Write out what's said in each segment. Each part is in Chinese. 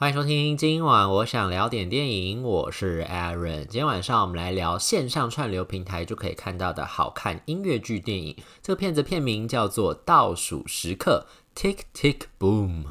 欢迎收听，今晚我想聊点电影，我是 Aaron。今天晚上我们来聊线上串流平台就可以看到的好看音乐剧电影。这个片子片名叫做《倒数时刻》，Tick Tick Boom。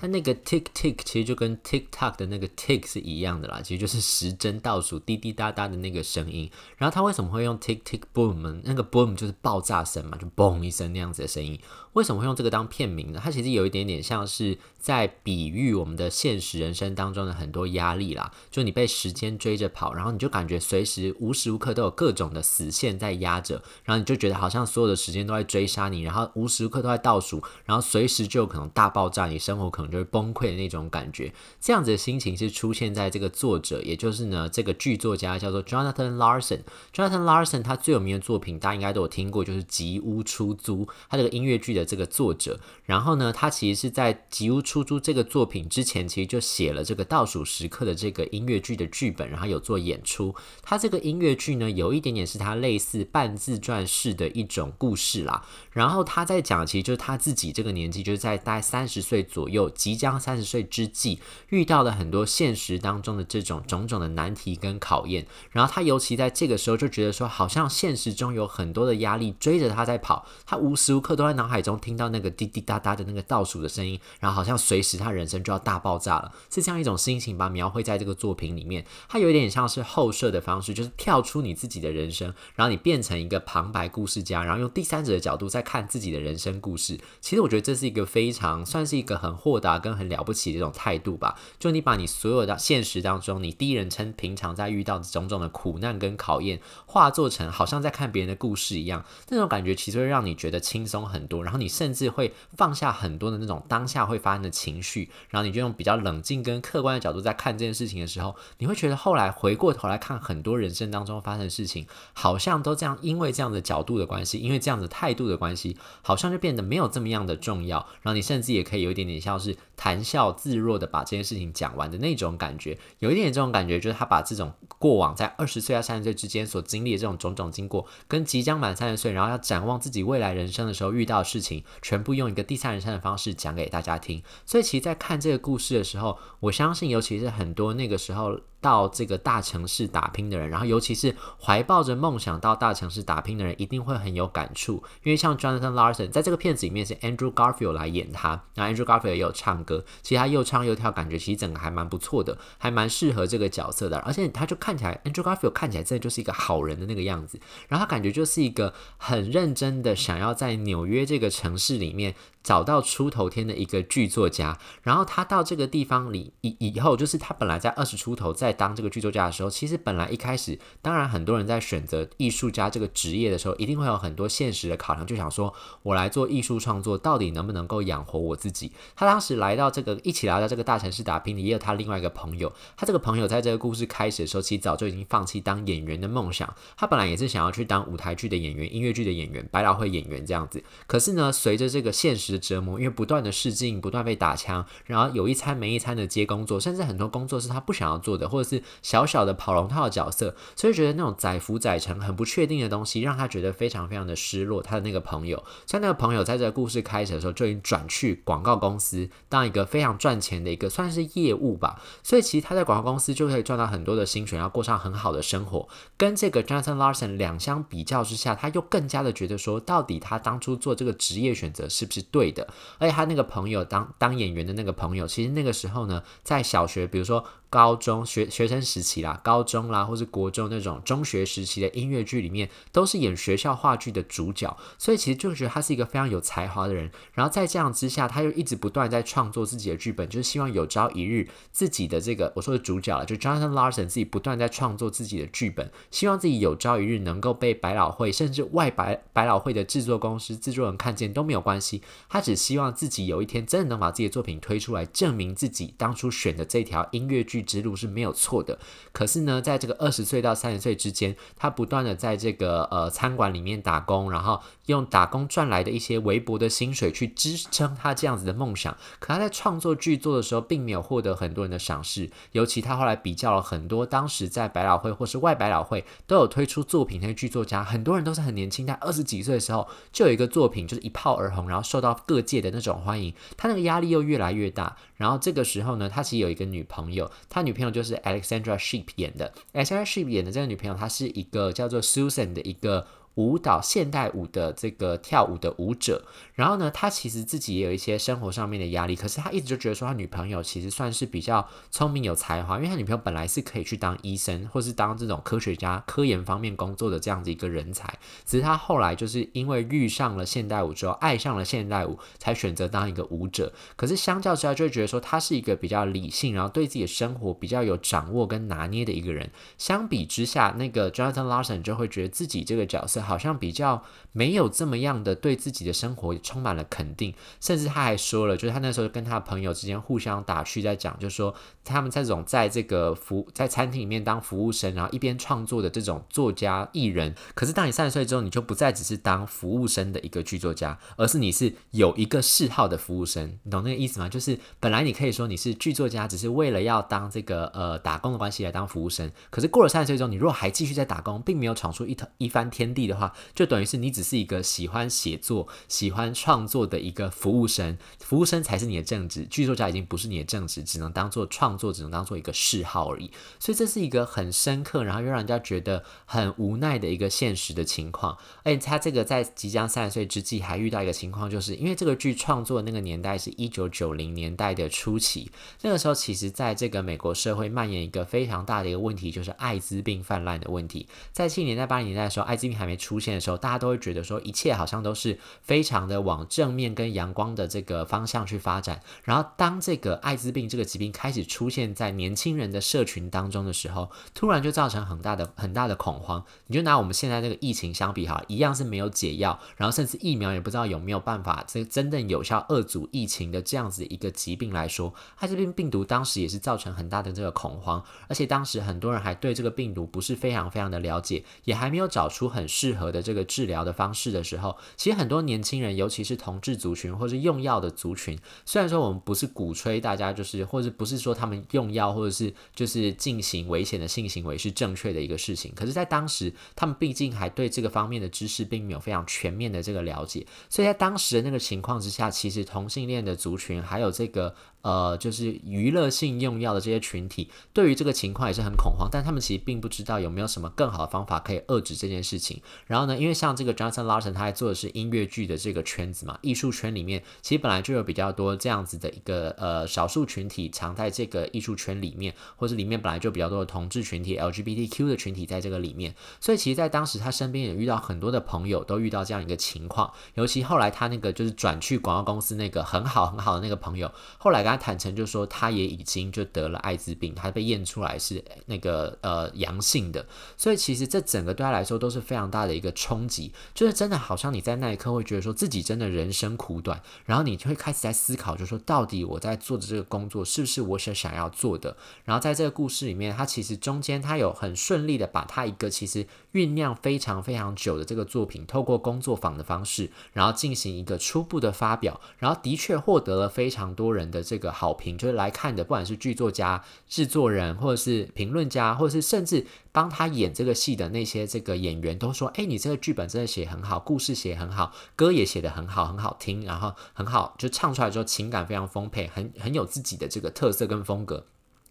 它那个 tick tick 其实就跟 TikTok 的那个 tick 是一样的啦，其实就是时针倒数滴滴答答的那个声音。然后它为什么会用 tick tick boom 呢？那个 boom 就是爆炸声嘛，就嘣一声那样子的声音。为什么会用这个当片名呢？它其实有一点点像是在比喻我们的现实人生当中的很多压力啦，就你被时间追着跑，然后你就感觉随时无时无刻都有各种的死线在压着，然后你就觉得好像所有的时间都在追杀你，然后无时无刻都在倒数，然后随时就有可能大爆炸，你生活可能。就是崩溃的那种感觉，这样子的心情是出现在这个作者，也就是呢这个剧作家叫做 Jonathan Larson。Jonathan Larson 他最有名的作品，大家应该都有听过，就是《吉屋出租》。他这个音乐剧的这个作者，然后呢，他其实是在《吉屋出租》这个作品之前，其实就写了这个倒数时刻的这个音乐剧的剧本，然后有做演出。他这个音乐剧呢，有一点点是他类似半自传式的一种故事啦。然后他在讲，其实就是他自己这个年纪，就是在大概三十岁左右。即将三十岁之际，遇到了很多现实当中的这种种种的难题跟考验，然后他尤其在这个时候就觉得说，好像现实中有很多的压力追着他在跑，他无时无刻都在脑海中听到那个滴滴答答的那个倒数的声音，然后好像随时他人生就要大爆炸了，是这样一种心情吧，描绘在这个作品里面，它有点像是后设的方式，就是跳出你自己的人生，然后你变成一个旁白故事家，然后用第三者的角度在看自己的人生故事。其实我觉得这是一个非常算是一个很豁达。跟很了不起的这种态度吧，就你把你所有的现实当中，你第一人称平常在遇到的种种的苦难跟考验，化作成好像在看别人的故事一样，那种感觉其实会让你觉得轻松很多，然后你甚至会放下很多的那种当下会发生的情绪，然后你就用比较冷静跟客观的角度在看这件事情的时候，你会觉得后来回过头来看很多人生当中发生的事情，好像都这样，因为这样的角度的关系，因为这样的态度的关系，好像就变得没有这么样的重要，然后你甚至也可以有一点点像是。谈笑自若的把这件事情讲完的那种感觉，有一点这种感觉，就是他把这种过往在二十岁到三十岁之间所经历的这种种种经过，跟即将满三十岁，然后要展望自己未来人生的时候遇到的事情，全部用一个第三人称的方式讲给大家听。所以，其实，在看这个故事的时候，我相信，尤其是很多那个时候。到这个大城市打拼的人，然后尤其是怀抱着梦想到大城市打拼的人，一定会很有感触。因为像 Jonathan Larson 在这个片子里面是 Andrew Garfield 来演他，然后 Andrew Garfield 也有唱歌，其实他又唱又跳，感觉其实整个还蛮不错的，还蛮适合这个角色的。而且他就看起来，Andrew Garfield 看起来真的就是一个好人的那个样子，然后他感觉就是一个很认真的想要在纽约这个城市里面。找到出头天的一个剧作家，然后他到这个地方里以以后，就是他本来在二十出头在当这个剧作家的时候，其实本来一开始，当然很多人在选择艺术家这个职业的时候，一定会有很多现实的考量，就想说我来做艺术创作，到底能不能够养活我自己？他当时来到这个一起来到这个大城市打拼的，也有他另外一个朋友。他这个朋友在这个故事开始的时候，其实早就已经放弃当演员的梦想，他本来也是想要去当舞台剧的演员、音乐剧的演员、百老汇演员这样子。可是呢，随着这个现实的折磨，因为不断的试镜，不断被打枪，然后有一餐没一餐的接工作，甚至很多工作是他不想要做的，或者是小小的跑龙套的角色，所以觉得那种载浮载沉、很不确定的东西，让他觉得非常非常的失落。他的那个朋友，像那个朋友在这个故事开始的时候就已经转去广告公司当一个非常赚钱的一个算是业务吧，所以其实他在广告公司就可以赚到很多的薪水，然后过上很好的生活。跟这个 Jonathan Larson 两相比较之下，他又更加的觉得说，到底他当初做这个职业选择是不是对对的？而且他那个朋友当当演员的那个朋友，其实那个时候呢，在小学，比如说。高中学学生时期啦，高中啦，或是国中那种中学时期的音乐剧里面，都是演学校话剧的主角，所以其实就觉得他是一个非常有才华的人。然后在这样之下，他又一直不断在创作自己的剧本，就是希望有朝一日自己的这个我说的主角了，就 Jonathan Larson 自己不断在创作自己的剧本，希望自己有朝一日能够被百老汇甚至外百百老汇的制作公司制作人看见都没有关系，他只希望自己有一天真的能把自己的作品推出来，证明自己当初选的这条音乐剧。之路是没有错的，可是呢，在这个二十岁到三十岁之间，他不断的在这个呃餐馆里面打工，然后用打工赚来的一些微薄的薪水去支撑他这样子的梦想。可他在创作剧作的时候，并没有获得很多人的赏识。尤其他后来比较了很多当时在百老汇或是外百老汇都有推出作品那些剧作家，很多人都是很年轻，在二十几岁的时候就有一个作品就是一炮而红，然后受到各界的那种欢迎。他那个压力又越来越大。然后这个时候呢，他其实有一个女朋友，他女朋友就是 Alexandra Shipp 演的。Alexandra Shipp 演的这个女朋友，她是一个叫做 Susan 的一个。舞蹈现代舞的这个跳舞的舞者，然后呢，他其实自己也有一些生活上面的压力，可是他一直就觉得说，他女朋友其实算是比较聪明有才华，因为他女朋友本来是可以去当医生，或是当这种科学家、科研方面工作的这样子一个人才，只是他后来就是因为遇上了现代舞之后，爱上了现代舞，才选择当一个舞者。可是相较之下，就会觉得说，他是一个比较理性，然后对自己的生活比较有掌握跟拿捏的一个人。相比之下，那个 Jonathan Larson 就会觉得自己这个角色。好像比较没有这么样的对自己的生活充满了肯定，甚至他还说了，就是他那时候跟他的朋友之间互相打趣，在讲，就是说他们这种在这个服在餐厅里面当服务生，然后一边创作的这种作家艺人。可是当你三十岁之后，你就不再只是当服务生的一个剧作家，而是你是有一个嗜好的服务生。你懂那个意思吗？就是本来你可以说你是剧作家，只是为了要当这个呃打工的关系来当服务生。可是过了三十岁之后，你如果还继续在打工，并没有闯出一头一番天地的话，就等于是你只是一个喜欢写作、喜欢创作的一个服务生，服务生才是你的正职，剧作家已经不是你的正职，只能当做创作，只能当做一个嗜好而已。所以这是一个很深刻，然后又让人家觉得很无奈的一个现实的情况。而且他这个在即将三十岁之际，还遇到一个情况，就是因为这个剧创作的那个年代是一九九零年代的初期，那个时候其实在这个美国社会蔓延一个非常大的一个问题，就是艾滋病泛滥的问题。在七零年代、八零年代的时候，艾滋病还没出现的时候，大家都会觉得说一切好像都是非常的往正面跟阳光的这个方向去发展。然后当这个艾滋病这个疾病开始出现在年轻人的社群当中的时候，突然就造成很大的很大的恐慌。你就拿我们现在这个疫情相比哈，一样是没有解药，然后甚至疫苗也不知道有没有办法这真正有效遏阻疫情的这样子一个疾病来说，艾滋病病毒当时也是造成很大的这个恐慌，而且当时很多人还对这个病毒不是非常非常的了解，也还没有找出很适适合的这个治疗的方式的时候，其实很多年轻人，尤其是同志族群或是用药的族群，虽然说我们不是鼓吹大家就是，或者不是说他们用药或者是就是进行危险的性行为是正确的一个事情，可是，在当时他们毕竟还对这个方面的知识并没有非常全面的这个了解，所以在当时的那个情况之下，其实同性恋的族群还有这个。呃，就是娱乐性用药的这些群体，对于这个情况也是很恐慌，但他们其实并不知道有没有什么更好的方法可以遏制这件事情。然后呢，因为像这个 Jonathan Larson，他还做的是音乐剧的这个圈子嘛，艺术圈里面其实本来就有比较多这样子的一个呃少数群体藏在这个艺术圈里面，或是里面本来就比较多的同志群体、LGBTQ 的群体在这个里面，所以其实，在当时他身边也遇到很多的朋友都遇到这样一个情况，尤其后来他那个就是转去广告公司那个很好很好的那个朋友，后来。他坦诚就说，他也已经就得了艾滋病，他被验出来是那个呃阳性的，所以其实这整个对他来说都是非常大的一个冲击，就是真的好像你在那一刻会觉得说自己真的人生苦短，然后你就会开始在思考，就说到底我在做的这个工作是不是我所想要做的？然后在这个故事里面，他其实中间他有很顺利的把他一个其实酝酿非常非常久的这个作品，透过工作坊的方式，然后进行一个初步的发表，然后的确获得了非常多人的这。个好评就是来看的，不管是剧作家、制作人，或者是评论家，或者是甚至帮他演这个戏的那些这个演员，都说：“哎，你这个剧本真的写很好，故事写很好，歌也写得很好，很好听，然后很好，就唱出来之后情感非常丰沛，很很有自己的这个特色跟风格。”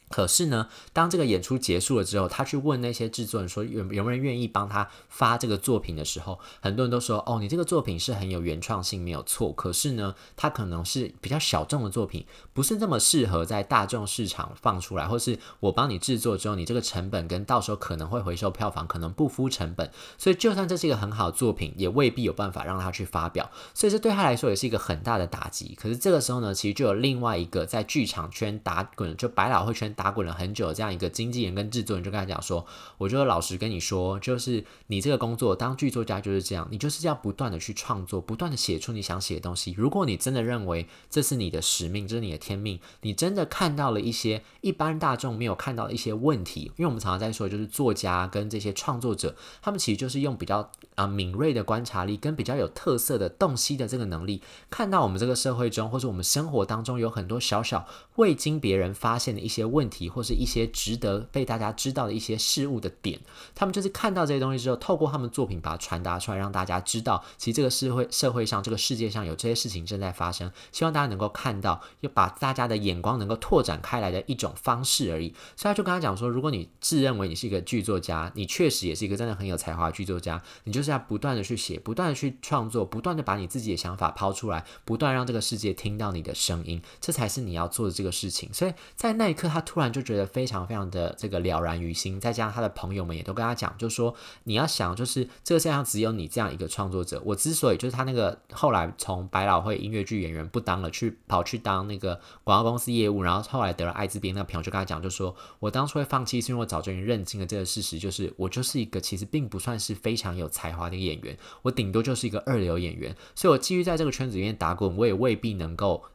可是呢，当这个演出结束了之后，他去问那些制作人说有有没有人愿意帮他发这个作品的时候，很多人都说：“哦，你这个作品是很有原创性，没有错。可是呢，它可能是比较小众的作品，不是那么适合在大众市场放出来，或是我帮你制作之后，你这个成本跟到时候可能会回收票房可能不敷成本。所以，就算这是一个很好的作品，也未必有办法让他去发表。所以，这对他来说也是一个很大的打击。可是这个时候呢，其实就有另外一个在剧场圈打滚，就百老汇圈。打滚了很久，这样一个经纪人跟制作人就跟他讲说：“我就老实跟你说，就是你这个工作当剧作家就是这样，你就是要不断的去创作，不断的写出你想写的东西。如果你真的认为这是你的使命，这是你的天命，你真的看到了一些一般大众没有看到的一些问题，因为我们常常在说，就是作家跟这些创作者，他们其实就是用比较。”啊、敏锐的观察力跟比较有特色的洞悉的这个能力，看到我们这个社会中或者我们生活当中有很多小小未经别人发现的一些问题，或是一些值得被大家知道的一些事物的点，他们就是看到这些东西之后，透过他们作品把它传达出来，让大家知道，其实这个社会社会上这个世界上有这些事情正在发生，希望大家能够看到，又把大家的眼光能够拓展开来的一种方式而已。所以他就跟他讲说，如果你自认为你是一个剧作家，你确实也是一个真的很有才华的剧作家，你就是要不断的去写，不断的去创作，不断的把你自己的想法抛出来，不断让这个世界听到你的声音，这才是你要做的这个事情。所以在那一刻，他突然就觉得非常非常的这个了然于心。再加上他的朋友们也都跟他讲，就说你要想，就是这个世界上只有你这样一个创作者。我之所以就是他那个后来从百老汇音乐剧演员不当了，去跑去当那个广告公司业务，然后后来得了艾滋病，那个朋友就跟他讲，就说我当初会放弃，是因为我早就已经认清了这个事实，就是我就是一个其实并不算是非常有才华华的演员，我顶多就是一个二流演员，所以我继续在这个圈子里面打滚，我也未必能够。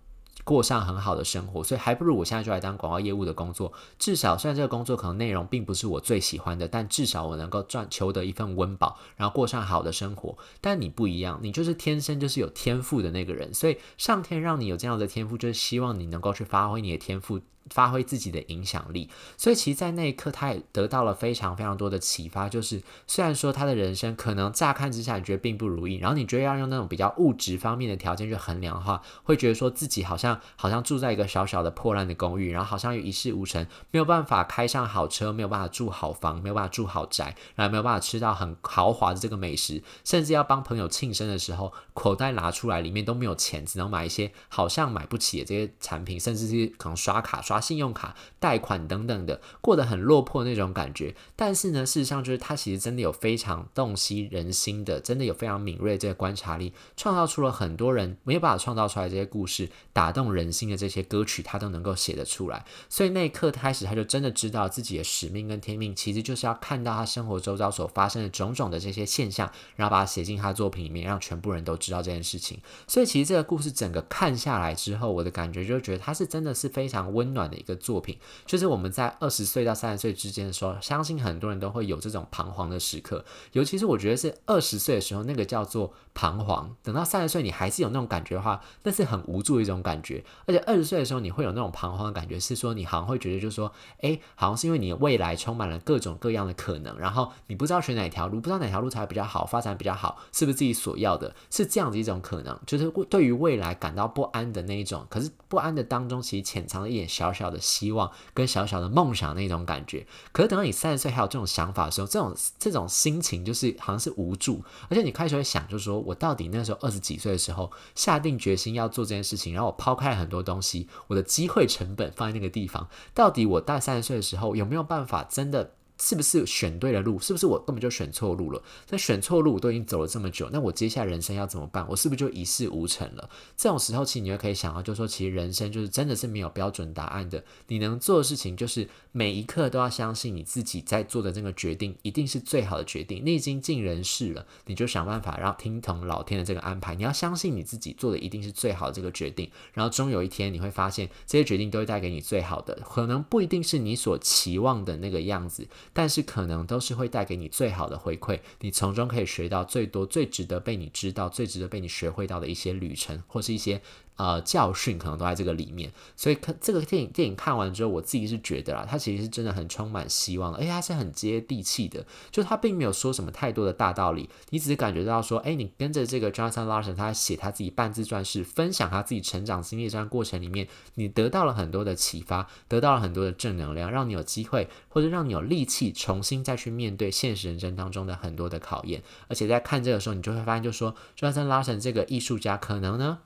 过上很好的生活，所以还不如我现在就来当广告业务的工作。至少，虽然这个工作可能内容并不是我最喜欢的，但至少我能够赚求得一份温饱，然后过上好的生活。但你不一样，你就是天生就是有天赋的那个人，所以上天让你有这样的天赋，就是希望你能够去发挥你的天赋。发挥自己的影响力，所以其实，在那一刻，他也得到了非常非常多的启发。就是虽然说他的人生可能乍看之下你觉得并不如意，然后你觉得要用那种比较物质方面的条件去衡量的话，会觉得说自己好像好像住在一个小小的破烂的公寓，然后好像又一事无成，没有办法开上好车，没有办法住好房，没有办法住好宅，然后没有办法吃到很豪华的这个美食，甚至要帮朋友庆生的时候，口袋拿出来里面都没有钱，只能买一些好像买不起的这些产品，甚至是可能刷卡刷。刷信用卡、贷款等等的，过得很落魄那种感觉。但是呢，事实上就是他其实真的有非常洞悉人心的，真的有非常敏锐这个观察力，创造出了很多人没有办法创造出来这些故事，打动人心的这些歌曲，他都能够写得出来。所以那一刻开始，他就真的知道自己的使命跟天命，其实就是要看到他生活周遭所发生的种种的这些现象，然后把它写进他的作品里面，让全部人都知道这件事情。所以其实这个故事整个看下来之后，我的感觉就觉得他是真的是非常温暖的一个作品，就是我们在二十岁到三十岁之间的时候，相信很多人都会有这种彷徨的时刻。尤其是我觉得是二十岁的时候，那个叫做彷徨。等到三十岁，你还是有那种感觉的话，那是很无助的一种感觉。而且二十岁的时候，你会有那种彷徨的感觉，是说你好像会觉得，就是说，哎，好像是因为你未来充满了各种各样的可能，然后你不知道选哪条路，不知道哪条路才比较好，发展比较好，是不是自己所要的？是这样子一种可能，就是对于未来感到不安的那一种。可是不安的当中，其实潜藏了一点小小小的。希望跟小小的梦想那种感觉，可是等到你三十岁还有这种想法的时候，这种这种心情就是好像是无助，而且你开始会想，就是说我到底那时候二十几岁的时候下定决心要做这件事情，然后我抛开很多东西，我的机会成本放在那个地方，到底我大三十岁的时候有没有办法真的？是不是选对了路？是不是我根本就选错路了？那选错路我都已经走了这么久，那我接下来人生要怎么办？我是不是就一事无成了？这种时候，其实你就可以想到，就是说，其实人生就是真的是没有标准答案的。你能做的事情，就是每一刻都要相信你自己在做的这个决定一定是最好的决定。你已经尽人事了，你就想办法让听从老天的这个安排。你要相信你自己做的一定是最好的这个决定，然后终有一天你会发现，这些决定都会带给你最好的，可能不一定是你所期望的那个样子。但是可能都是会带给你最好的回馈，你从中可以学到最多、最值得被你知道、最值得被你学会到的一些旅程，或是一些。呃，教训可能都在这个里面，所以看这个电影，电影看完之后，我自己是觉得啦，它其实是真的很充满希望的，而且它是很接地气的，就它并没有说什么太多的大道理，你只是感觉到说，哎，你跟着这个 Jonathan Larson，他写他自己半自传式，分享他自己成长经历这段过程里面，你得到了很多的启发，得到了很多的正能量，让你有机会或者让你有力气重新再去面对现实人生当中的很多的考验，而且在看这个时候，你就会发现，就说 Jonathan Larson 这个艺术家可能呢。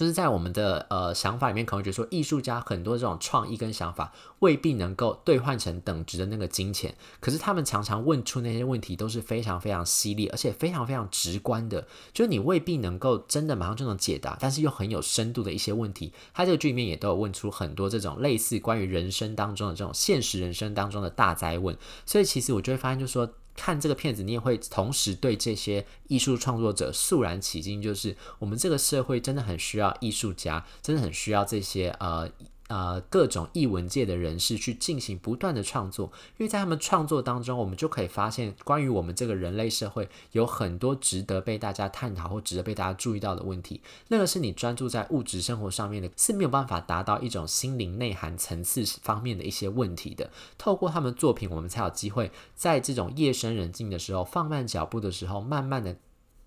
就是在我们的呃想法里面，可能觉得说艺术家很多这种创意跟想法未必能够兑换成等值的那个金钱，可是他们常常问出那些问题都是非常非常犀利，而且非常非常直观的，就是你未必能够真的马上就能解答，但是又很有深度的一些问题。他这个剧里面也都有问出很多这种类似关于人生当中的这种现实人生当中的大灾问，所以其实我就会发现，就是说。看这个片子，你也会同时对这些艺术创作者肃然起敬，就是我们这个社会真的很需要艺术家，真的很需要这些呃呃各种艺文界的人士去进行不断的创作，因为在他们创作当中，我们就可以发现关于我们这个人类社会有很多值得被大家探讨或值得被大家注意到的问题。那个是你专注在物质生活上面的，是没有办法达到一种心灵内涵层次方面的一些问题的。透过他们作品，我们才有机会在这种夜深人静的时候，放慢脚步的时候，慢慢的。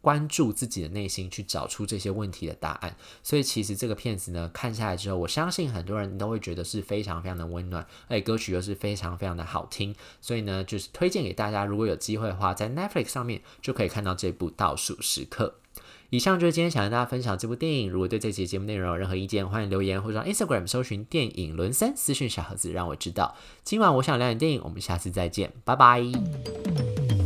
关注自己的内心，去找出这些问题的答案。所以其实这个片子呢，看下来之后，我相信很多人都会觉得是非常非常的温暖，而且歌曲又是非常非常的好听。所以呢，就是推荐给大家，如果有机会的话，在 Netflix 上面就可以看到这部《倒数时刻》。以上就是今天想跟大家分享这部电影。如果对这期节目内容有任何意见，欢迎留言或者 Instagram 搜寻电影轮三私讯小盒子，让我知道。今晚我想聊点电影，我们下次再见，拜拜。